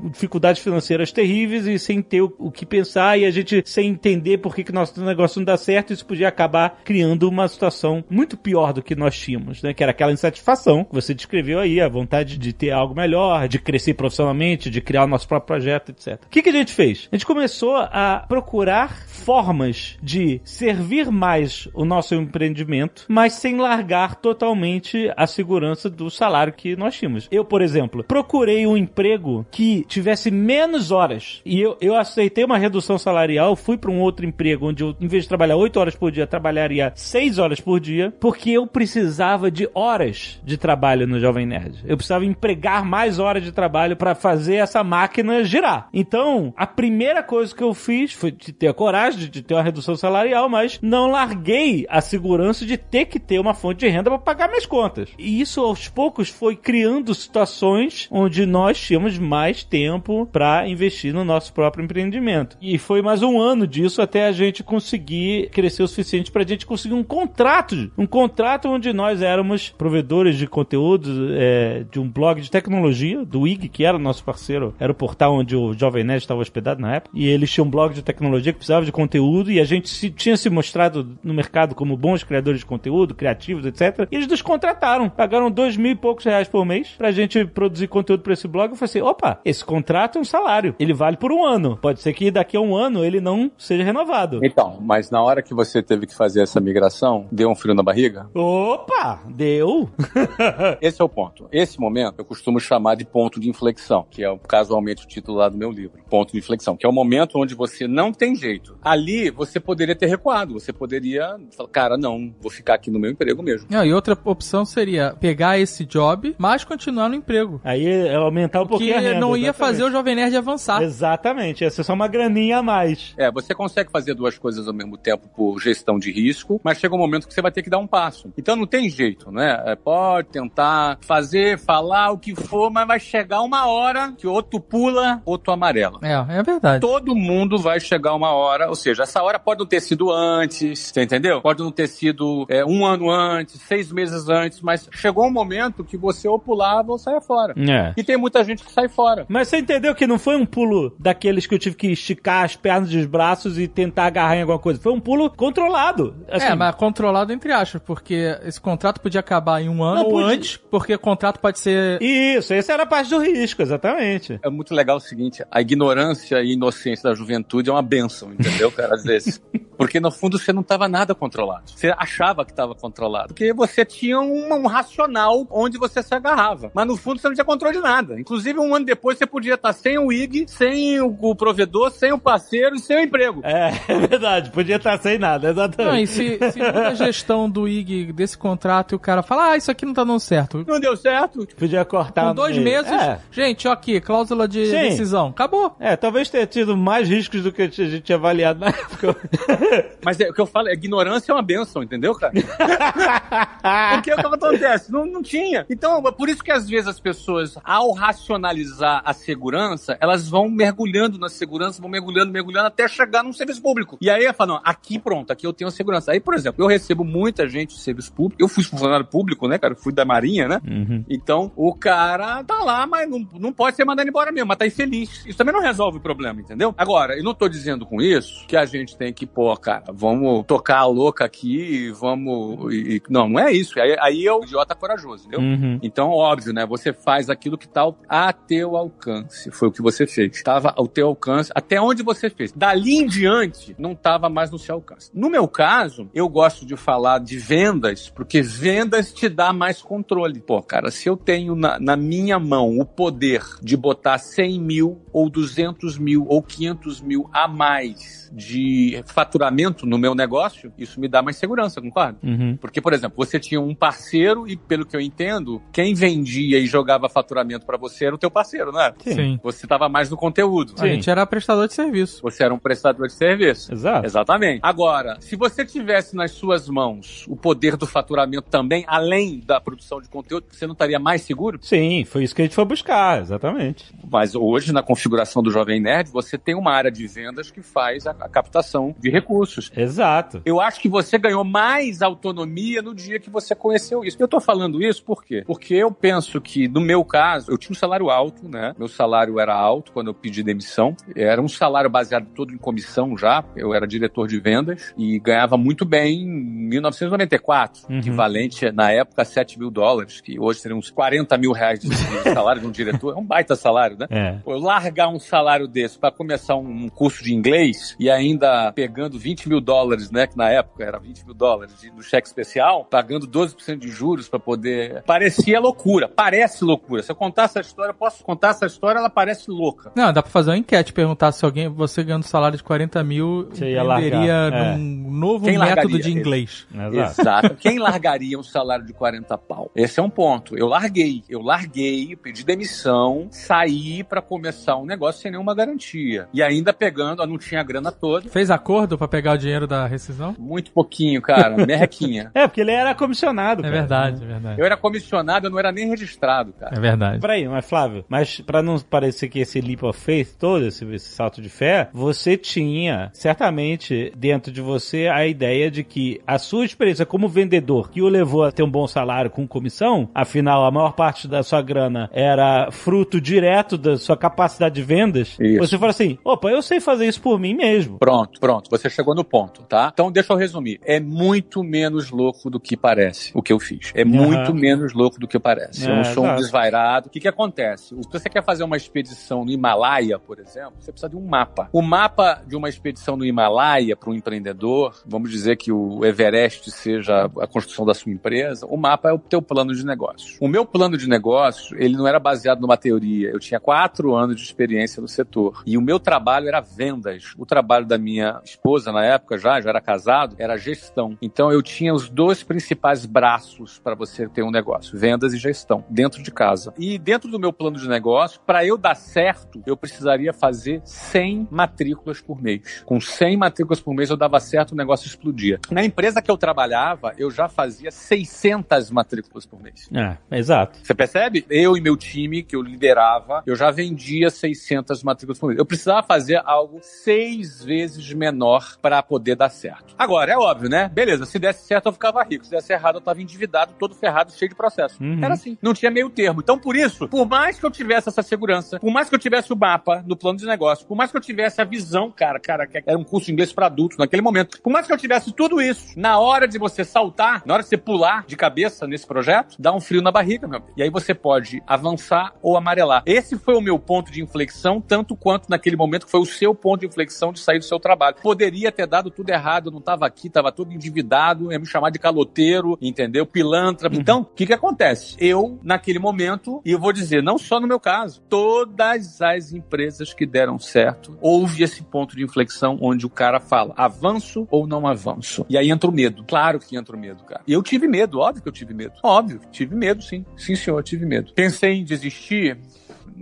com dificuldades financeiras terríveis e sem ter o, o que pensar e a gente sem entender por que, que nosso negócio não dá certo, isso podia acabar criando uma situação muito pior do que nós tínhamos, né? Que era aquela insatisfação que você descreveu aí, a vontade de ter algo melhor, de crescer profissionalmente, de criar o nosso próprio projeto, etc. O que, que a gente fez? A gente começou a procurar formas de servir mais o nosso empreendimento, mas sem largar totalmente a segurança do salário que nós tínhamos. Eu, por exemplo, procurei um emprego que tivesse menos horas e eu, eu aceitei uma redução salarial, fui para um outro emprego onde eu, em vez de trabalhar 8 horas por dia, trabalharia 6 horas por dia, porque eu precisava de horas de trabalho no Jovem Nerd. Eu precisava empregar mais horas de trabalho para fazer essa máquina girar. Então, a primeira coisa que eu fiz foi de ter a coragem de ter uma redução salarial, mas não larguei a segurança de ter que ter uma fonte de renda para pagar minhas contas. E isso aos poucos foi criando situações onde nós tínhamos mais tempo para investir no nosso próprio empreendimento. E foi mais um ano disso até a gente conseguir crescer o suficiente para a gente conseguir um contrato, um contrato onde nós éramos provedores de conteúdo é, de um blog de tecnologia do IG, que era nosso parceiro, era o portal onde o Jovem Nerd estava hospedado na época. E eles tinham um blog de tecnologia que precisava de conteúdo e a gente se, tinha se mostrado no mercado como bons criadores de conteúdo, criativos, etc. E eles nos contrataram, pagaram dois mil e poucos reais por mês pra gente produzir conteúdo para esse blog. Eu falei assim: opa, esse contrato é um salário, ele vale por um ano. Pode ser que daqui a um ano ele não seja renovado. Então, mas na hora que você teve que fazer essa migração, deu um frio na barriga? Opa, deu. Esse é o ponto. Esse momento eu costumo chamar de ponto de inflexão, que é casualmente o título lá do meu livro. Ponto de inflexão, que é o momento onde você não tem jeito. Ali você poderia ter recuado, você poderia falar, cara, não, vou ficar aqui no meu emprego mesmo. Não, e outra opção seria pegar esse job, mas continuar no emprego. Aí é aumentar um pouquinho a Que renda. não ia exatamente. fazer o Jovem Nerd avançar. Exatamente, ia ser só uma graninha a mais. É, você consegue fazer duas coisas ao mesmo tempo por gestão de risco, mas chega um momento que você vai ter que dar um passo. Então não tem jeito, né? É, pode tentar fazer, falar o que for, mas vai chegar uma hora que outro pula, outro amarela. É, é verdade. Todo mundo vai chegar uma hora, ou seja, essa hora pode não ter sido antes, você entendeu? Pode não ter sido é, um ano antes, seis meses antes, mas chegou um momento que você ou pulava ou saia fora. É. E tem muita gente que sai fora. Mas você entendeu que não foi um pulo daqueles que eu tive que esticar as pernas e os braços e tentar agarrar em alguma coisa. Foi um pulo controlado. Assim, É, mas controlado entre aspas, porque esse contrato podia acabar em um ano Não, ou podia. antes, porque o contrato pode ser. Isso, essa era a parte do risco, exatamente. É muito legal o seguinte, a ignorância e inocência da juventude é uma benção, entendeu, cara? Às vezes. Porque no fundo você não estava nada controlado. Você achava que estava controlado. Porque você tinha um, um racional onde você se agarrava. Mas no fundo você não tinha controle de nada. Inclusive um ano depois você podia estar sem o IG, sem o, o provedor, sem o parceiro e sem o emprego. É, é verdade, podia estar sem nada, Não, exatamente. e se, se muda a gestão do IG desse contrato e o cara fala, ah, isso aqui não tá dando certo. Não deu certo. Podia cortar Com dois meses, É. gente, ó aqui, cláusula de Sim. decisão. Acabou. É, talvez tenha tido mais riscos do que a gente tinha avaliado na época. Mas é, o que eu falo, é ignorância é uma benção, entendeu, cara? Porque o que acontece? Não, não tinha. Então, é por isso que às vezes as pessoas, ao racionalizar a segurança, elas vão mergulhando na segurança, vão mergulhando, mergulhando até chegar num serviço público. E aí ela fala, não, aqui pronto, aqui eu tenho segurança. Aí, por exemplo, eu recebo muita gente de serviço público, eu fui funcionário público, né, cara? Eu fui da Marinha, né? Uhum. Então, o cara tá lá, mas não, não pode ser mandado embora mesmo, mas tá infeliz. Isso também não resolve o problema, entendeu? Agora, eu não tô dizendo com isso que a gente tem que, pô, cara, vamos tocar a louca aqui, vamos. E, não, não é isso. Aí, aí é o idiota corajoso, entendeu? Uhum. Então, óbvio, né? Você faz aquilo que tá a teu alcance. Foi o que você fez. Estava ao teu alcance, até onde você fez. Dali em diante, não estava mais no seu alcance. No meu caso, eu gosto de falar de vendas, porque vendas te dá mais controle. Pô, cara, se eu tenho na, na minha mão o poder de botar 100 mil ou 200 mil ou 500 mil a mais de faturamento no meu negócio, isso me dá mais segurança, concorda? Uhum. Porque, por exemplo, você tinha um parceiro e, pelo que eu entendo, quem vendia e jogava faturamento para você era o teu parceiro, não é? Sim. Você estava mais no conteúdo. A gente era prestador de serviço. Você era um prestador de serviço. Exato. Exatamente. Agora, se você tivesse nas suas mãos o poder do faturamento também, além da produção de conteúdo, você não estaria mais seguro? Sim, foi isso que a gente foi buscar, exatamente. Mas hoje, na configuração do Jovem Nerd, você tem uma área de vendas que faz a, a captação de recursos. Exato. Eu acho que você ganhou mais autonomia no dia que você conheceu isso. Eu tô falando isso por quê? Porque eu penso que, no meu caso, eu tinha um salário alto, né? Meu salário era alto quando eu pedi demissão. Era um salário baseado todo em comissão já. Eu era diretor de vendas e ganhava muito bem em 1994, Uhum. equivalente na época a 7 mil dólares, que hoje seriam uns 40 mil reais de salário de um diretor. É um baita salário, né? É. Eu largar um salário desse para começar um, um curso de inglês e ainda pegando 20 mil dólares, né? Que na época era 20 mil dólares do cheque especial, pagando 12% de juros para poder. Parecia loucura. Parece loucura. Se eu contar essa história, eu posso contar essa história, ela parece louca. Não, dá pra fazer uma enquete, perguntar se alguém, você ganhando salário de 40 mil, Você ia entenderia largar, é. num novo Quem método largaria? de inglês. Exato. Exato. Quem largaria um salário de 40 pau? Esse é um ponto. Eu larguei. Eu larguei, pedi demissão, saí para começar um negócio sem nenhuma garantia. E ainda pegando, eu não tinha a grana toda. Fez acordo pra pegar o dinheiro da rescisão? Muito pouquinho, cara. Merrequinha. É, porque ele era comissionado. É cara. verdade, é verdade. Eu era comissionado, eu não era nem registrado, cara. É verdade. Peraí, mas Flávio, mas pra não parecer que esse leap of faith todo, esse, esse salto de fé, você tinha certamente dentro de você a ideia de que a sua experiência como vendedor que o levou a ter um bom salário com comissão, afinal a maior parte da sua grana era fruto direto da sua capacidade de vendas, Isso. você fala assim, opa, eu sei fazer isso por mim mesmo. Pronto, pronto. Você chegou no ponto, tá? Então deixa eu resumir. É muito menos louco do que parece o que eu fiz. É muito menos louco do que parece. eu É, não sou um desvairado. O que que acontece? Se você quer fazer uma expedição no Himalaia, por exemplo, você precisa de um mapa. O mapa de uma expedição no Himalaia para um empreendedor, vamos dizer que o Everest seja a construção da sua empresa, o mapa é o teu plano de negócio. O meu plano de negócio, ele não era baseado numa teoria. Eu tinha quatro anos de experiência no setor. E o meu trabalho era vendas. O trabalho da minha esposa, na época já, já era casado, era gestão. Então eu tinha os dois principais braços para você ter um negócio: vendas e gestão, dentro de casa. E dentro do meu plano de negócio, para eu dar certo, eu precisaria fazer 100 matrículas por mês. Com 100 matrículas por mês eu dava certo, o negócio explodia. Na empresa que eu trabalhava, eu já fazia 600 matrículas por mês. É, exato. Você percebe? Eu e meu time, que eu liderava, eu já vendia 600 matrículas por mês. Eu precisava fazer algo seis vezes menor para poder dar certo. Agora, é óbvio, né? Beleza, se desse certo eu ficava rico, se desse errado eu tava endividado, todo ferrado, cheio de processo. Uhum. Era assim, não tinha meio termo. Então, por isso, por mais que eu tivesse essa segurança, por mais que eu tivesse o mapa no plano de negócio, por mais que eu tivesse a visão, cara, cara, que era um curso de inglês para adultos naquele momento, por mais que eu tivesse tudo isso, na hora de você saltar, na hora de você pular de cabeça nesse projeto, dá um frio na barriga, meu amigo. E aí você pode avançar ou amarelar. Esse foi o meu ponto de inflexão, tanto quanto naquele momento foi o seu ponto de inflexão de sair do seu trabalho. Poderia ter dado tudo errado, eu não tava aqui, tava todo endividado, ia me chamar de caloteiro, entendeu? Pilantra. Então, o que que acontece? Eu, naquele momento, e eu vou dizer, não só no meu caso, todas as empresas que deram certo, houve esse ponto de inflexão onde o cara fala, avanço ou não avanço? E aí entra o medo. Claro que entra o medo, cara. E eu tive medo, óbvio que eu tive medo. Óbvio, tive medo, sim. Sim, senhor, tive medo. Pensei em desistir?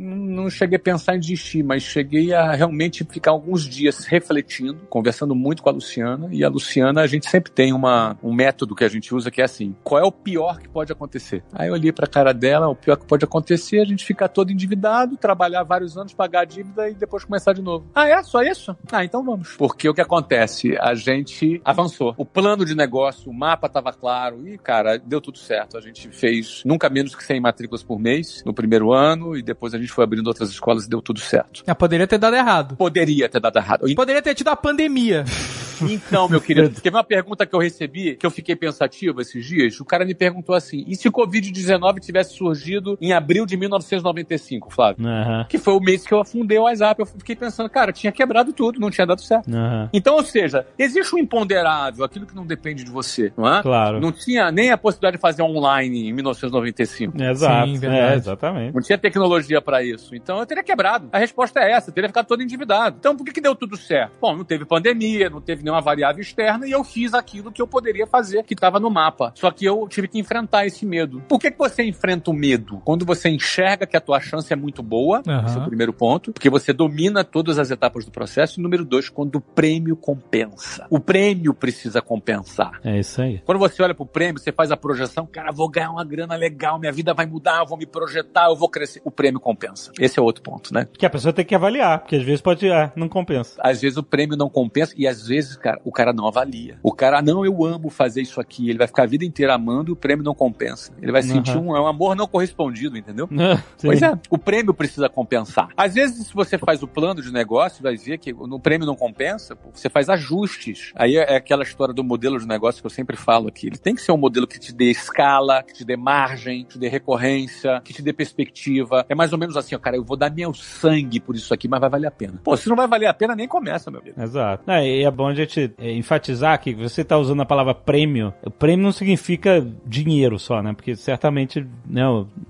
Não cheguei a pensar em desistir, mas cheguei a realmente ficar alguns dias refletindo, conversando muito com a Luciana. E a Luciana, a gente sempre tem uma, um método que a gente usa que é assim: qual é o pior que pode acontecer? Aí eu olhei pra cara dela, o pior que pode acontecer é a gente ficar todo endividado, trabalhar vários anos, pagar a dívida e depois começar de novo. Ah, é? Só isso? Ah, então vamos. Porque o que acontece? A gente avançou. O plano de negócio, o mapa estava claro e, cara, deu tudo certo. A gente fez nunca menos que 100 matrículas por mês no primeiro ano e depois a gente foi abrindo outras escolas e deu tudo certo. É, poderia ter dado errado. Poderia ter dado errado. Poderia ter tido a pandemia. Então, meu querido, teve uma pergunta que eu recebi, que eu fiquei pensativo esses dias. O cara me perguntou assim: e se o Covid-19 tivesse surgido em abril de 1995, Flávio? Aham. Que foi o mês que eu afundei o WhatsApp. Eu fiquei pensando, cara, tinha quebrado tudo, não tinha dado certo. Aham. Então, ou seja, existe um imponderável, aquilo que não depende de você, não é? Claro. Não tinha nem a possibilidade de fazer online em 1995. Exato. Sim, verdade. é, exatamente. Não tinha tecnologia isso. Então eu teria quebrado. A resposta é essa, eu teria ficado todo endividado. Então por que, que deu tudo certo? Bom, não teve pandemia, não teve nenhuma variável externa e eu fiz aquilo que eu poderia fazer, que estava no mapa. Só que eu tive que enfrentar esse medo. Por que, que você enfrenta o medo? Quando você enxerga que a tua chance é muito boa, Aham. esse é o primeiro ponto, porque você domina todas as etapas do processo. E número dois, quando o prêmio compensa. O prêmio precisa compensar. É isso aí. Quando você olha pro prêmio, você faz a projeção, cara, vou ganhar uma grana legal, minha vida vai mudar, eu vou me projetar, eu vou crescer. O prêmio compensa. Esse é outro ponto, né? Que a pessoa tem que avaliar, porque às vezes pode, ah, não compensa. Às vezes o prêmio não compensa e às vezes, cara, o cara não avalia. O cara, não, eu amo fazer isso aqui. Ele vai ficar a vida inteira amando e o prêmio não compensa. Ele vai sentir Uhum. um, é um amor não correspondido, entendeu? Pois é, o prêmio precisa compensar. Às vezes, se você faz o plano de negócio, vai ver que no prêmio não compensa, pô, você faz ajustes. Aí é aquela história do modelo de negócio que eu sempre falo aqui. Ele tem que ser um modelo que te dê escala, que te dê margem, que te dê recorrência, que te dê perspectiva. É mais ou menos assim, ó, cara, eu vou dar meu sangue por isso aqui, mas vai valer a pena. Pô, se não vai valer a pena, nem começa, meu amigo. Exato. Não, e é bom a gente é, enfatizar que você está usando a palavra prêmio. O prêmio não significa dinheiro só, né? Porque certamente né,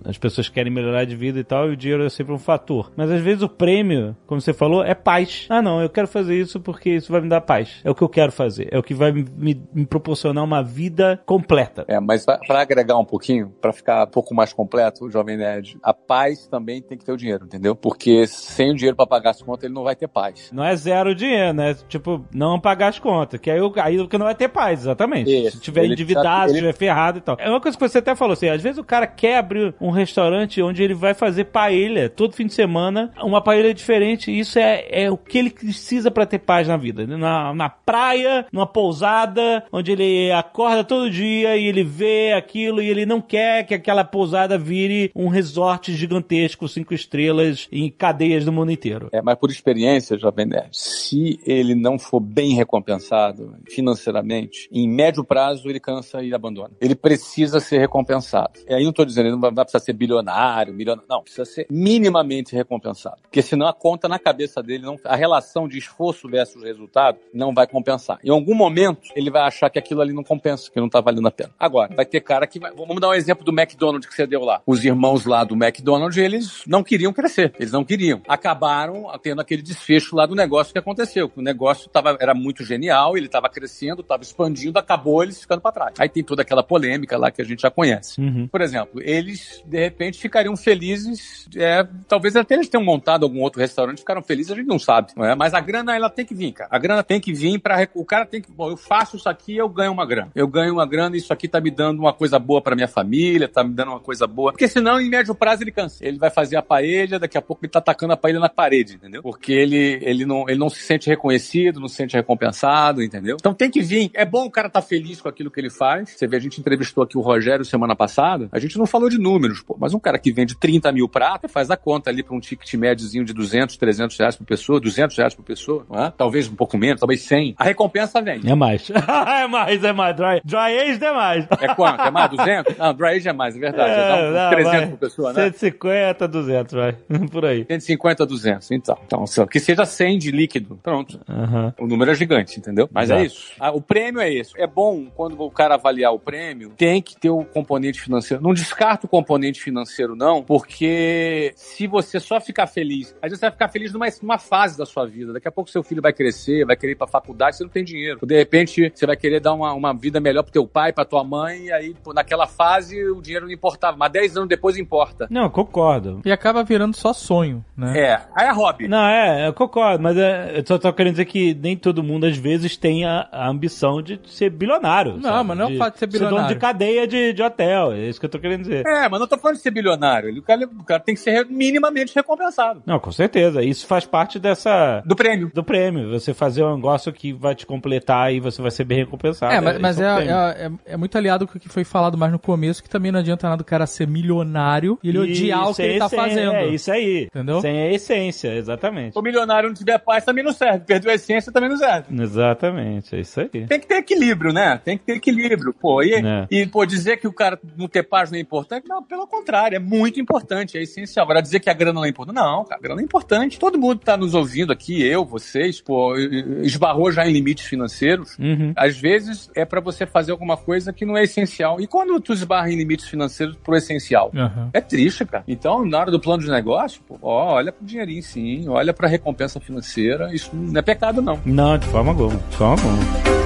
as pessoas querem melhorar de vida e tal, e o dinheiro é sempre um fator. Mas às vezes o prêmio, como você falou, é paz. Ah, não, eu quero fazer isso porque isso vai me dar paz. É o que eu quero fazer. É o que vai me, me- me proporcionar uma vida completa. É, mas para agregar um pouquinho, para ficar um pouco mais completo, o Jovem Nerd, a paz também tem que ter o dinheiro, entendeu? Porque sem o dinheiro para pagar as contas, ele não vai ter paz. Não é zero dinheiro, né? Tipo, não pagar as contas. Que aí, o- aí que não vai ter paz, exatamente. Isso. Se tiver Ele endividado, precisa- se tiver ferrado e tal. É uma coisa que você até falou assim: às vezes o cara quer abrir um restaurante onde ele vai fazer paella todo fim de semana, uma paella diferente. e Isso é, é o que ele precisa pra ter paz na vida. Na, na praia, numa pousada, onde ele acorda todo dia e ele vê aquilo e ele não quer que aquela pousada vire um resort gigantesco, cinco estrelas, em cadeias do mundo inteiro. É, mas por experiência, Jovem Nerd, se ele não for bem recompensado financeiramente, em médio prazo ele cansa e abandona. Ele precisa ser recompensado. E aí não estou dizendo, ele não vai precisar ser bilionário, milionário. Não, precisa ser minimamente recompensado. Porque senão a conta na cabeça dele, não, a relação de esforço versus resultado não vai compensar. Em algum momento, ele vai achar que aquilo ali não compensa, que não tá valendo a pena. Agora, vai ter cara que vai. Vamos dar um exemplo do McDonald's que você deu lá. Os irmãos lá do McDonald's, eles não queriam crescer. Eles não queriam. Acabaram tendo aquele desfecho lá do negócio que aconteceu. O negócio tava, era muito genial, ele estava crescendo, estava expandindo, acabou eles ficando para trás. Aí tem toda aquela polêmica lá que a gente já conhece. Uhum. Por exemplo, eles de repente ficariam felizes, é, talvez até eles tenham montado algum outro restaurante, ficaram felizes, a gente não sabe, não é? Mas a grana ela tem que vir, cara. A grana tem que vir para o cara tem que, bom, eu faço isso aqui, eu ganho uma grana. Eu ganho uma grana e isso aqui tá me dando uma coisa boa para minha família, tá me dando uma coisa boa. Porque senão em médio prazo ele cansa. Ele vai fazer a paella, daqui a pouco ele tá atacando a paella na parede, entendeu? Porque ele ele não ele não se sente reconhecido, não se sente recompensado, entendeu? Então tem que vir. É bom o cara tá feliz com aquilo que ele faz. Você vê, a gente entrevistou aqui o Rogério semana passada, a gente não falou de números, pô, mas um cara que vende 30 mil pratos, faz a conta ali para um ticket médiozinho de 200, 300 reais por pessoa, 200 reais por pessoa, não é? talvez um pouco menos, talvez 100. A recompensa vem. É mais. é mais, é mais. Dry, dry aged é mais. É quanto? É mais 200? Não, dry age é mais, é verdade. É, dá uns não, 300 vai. por pessoa, né? 150, 200, vai. Por aí. 150, 200, então. Então, só que seja 100 de líquido. Pronto. Aham. O número é gigante. entendeu? Mas Exato. é isso. Ah, o prêmio é esse. É bom quando o cara avaliar o prêmio, tem que ter o componente financeiro. Não descarta o componente financeiro, não, porque se você só ficar feliz, às vezes você vai ficar feliz numa, numa fase da sua vida. Daqui a pouco seu filho vai crescer, vai querer ir pra faculdade, você não tem dinheiro. De repente, você vai querer dar uma, uma vida melhor pro teu pai, pra tua mãe, e aí, pô, naquela fase, o dinheiro não importava. Mas 10 anos depois importa. Não, concordo. E acaba virando só sonho, né? É, aí é hobby. Não, é, eu concordo, mas é, eu só tô querendo dizer que nem todo mundo, às vezes, tem a, a ambição de ser bilionário. Não, sabe? mas não é o fato de ser dono bilionário. de cadeia de, de hotel, é isso que eu tô querendo dizer. É, mas não tô falando de ser bilionário. O cara, o cara tem que ser minimamente recompensado. Não, com certeza. Isso faz parte dessa. Do prêmio. Do prêmio. Você fazer um negócio que vai te completar e você vai ser bem recompensado. É, mas, mas é, um é, é- é muito aliado com o que foi falado mais no começo, que também não adianta nada o cara ser milionário e ele odiar o que é ele tá fazendo. É isso aí. Entendeu? Sem a essência, exatamente. Se o milionário não tiver paz, também não serve. Perdeu a essência, também não serve. Exatamente, é isso aí. Tem que ter equilíbrio, né? Tem que ter equilíbrio, pô. E, É. e pô, dizer que o cara não ter paz não é importante? Não, pelo contrário, é muito importante, é essencial. Agora, dizer que a grana não é importante? Não, cara, a grana é importante. Todo mundo tá nos ouvindo aqui, eu, vocês, pô, esbarrou já em limites financeiros. Uhum. Às vezes é pra você fazer alguma coisa que não é essencial. E quando tu esbarra em limites financeiros pro essencial? Aham. É triste, cara. Então, na hora do plano de negócio, pô, ó, olha pro dinheirinho sim, olha pra recompensa financeira. Isso não é pecado, não. Não, de forma alguma. De forma alguma.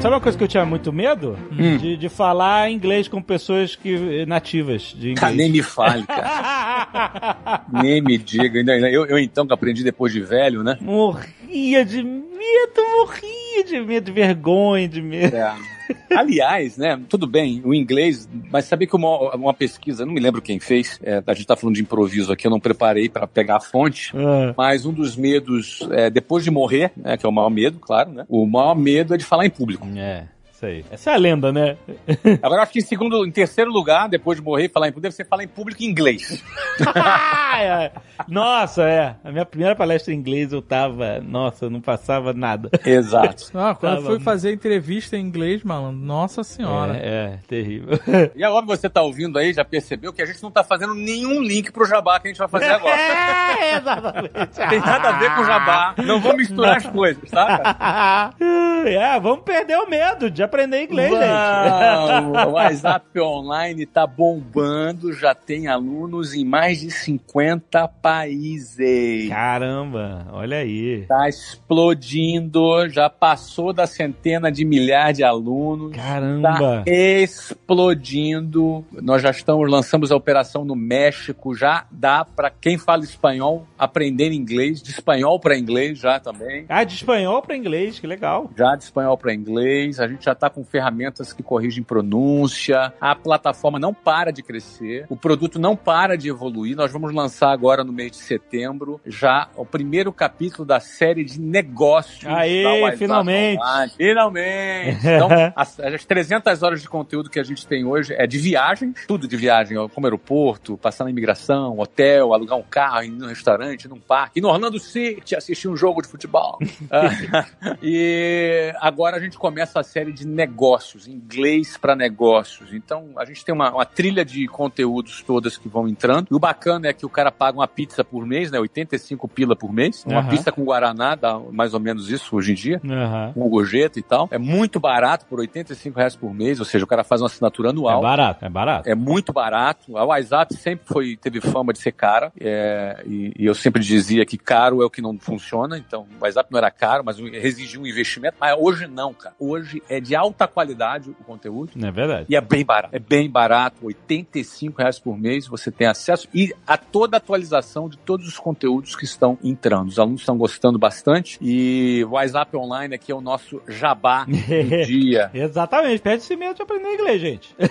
Sabe uma coisa que eu tinha muito medo? Hum. De, de falar inglês com pessoas que, nativas de nem inglês. me fale, cara. nem me diga. Eu, eu então que aprendi depois de velho, né? morria de medo, morria de medo, de vergonha, de medo. É. Aliás, né, tudo bem, o inglês, mas sabia que uma, uma pesquisa, não me lembro quem fez, é, a gente tá falando de improviso aqui, eu não preparei para pegar a fonte, Ah, mas um dos medos, é, depois de morrer, né, que é o maior medo, claro, né, o maior medo é de falar em público. é, isso aí. Essa é a lenda, né? Agora, acho que em segundo, em terceiro lugar, depois de morrer, falar em público, deve ser falar em público em inglês. É. Nossa, é. A minha primeira palestra em inglês eu tava. Nossa, não passava nada. Exato. Ah, quando eu Tava fui fazer entrevista em inglês, malandro, nossa senhora. É, é, terrível. E agora que você tá ouvindo aí, já percebeu que a gente não tá fazendo nenhum link pro jabá que a gente vai fazer agora. É, exatamente. Tem nada a ver com jabá. Não vou misturar as coisas, tá? É, vamos perder o medo de aprender inglês, gente. Vamos. O WhatsApp Online tá bombando, já tem alunos em mais de 50 países. Caramba, olha aí. Tá explodindo, já passou da centena de milhares de alunos. Caramba. Tá explodindo. Nós já estamos, lançamos a operação no México, já dá para quem fala espanhol aprender inglês, de espanhol para inglês já também. Ah, de espanhol pra inglês, que legal. Já de espanhol para inglês, a gente já está com ferramentas que corrigem pronúncia, a plataforma não para de crescer, o produto não para de evoluir. Nós vamos lançar agora no mês de setembro já o primeiro capítulo da série de negócios. WhatsApp finalmente. Online. Finalmente! Então, as, as 300 horas de conteúdo que a gente tem hoje é de viagem, tudo de viagem, como aeroporto, passar na imigração, hotel, alugar um carro, ir num restaurante, num parque, ir no Orlando City, assistir um jogo de futebol. Ah, e agora a gente começa a série de negócios, inglês para negócios. Então a gente tem uma, uma trilha de conteúdos todas que vão entrando. E o bacana é que o cara paga uma pizza por mês, né? 85 pila por mês. Uma Aham. pizza com Guaraná, dá mais ou menos isso hoje em dia Aham. com gorjeta e tal. É muito barato, por 85 reais por mês, ou seja, o cara faz uma assinatura É anual. barato, é barato. É muito barato. A WhatsApp sempre foi, teve fama de ser cara. é, e, e eu sempre dizia que caro é o que não funciona. Então, o WhatsApp não era caro, mas exigia um investimento. Mas hoje não, cara. Hoje é de alta qualidade o conteúdo. É verdade. E é bem barato. É bem barato. 85 reais por mês você tem acesso e a toda a atualização de todos os conteúdos que estão entrando. Os alunos estão gostando bastante. E o WhatsApp Online aqui é o nosso jabá do dia. Exatamente, perde esse medo de aprender inglês, gente.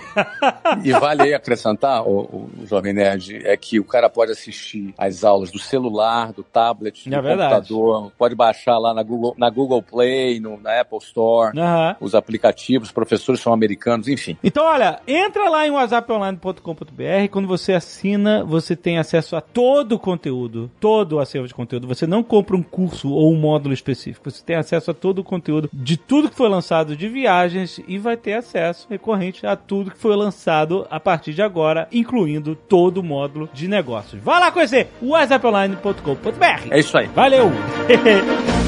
E vale aí acrescentar, o, o Jovem Nerd, é que o cara pode assistir as aulas do celular, do tablet, É do computador, pode baixar lá na Google, na Google Play, no, na Apple Store, Aham. os aplicativos, os professores são americanos, enfim. Então, olha, entra lá em whatsapponline.com.br. Quando você assina, você tem acesso a todo o conteúdo, todo o acervo de conteúdo. Você não compra um curso ou um módulo específico. Você tem acesso a todo o conteúdo de tudo que foi lançado de viagens e vai ter acesso recorrente a tudo que foi lançado a partir de agora, incluindo todo o módulo de negócios. Vai lá conhecer whatsapponline.com.br. É isso aí. Valeu!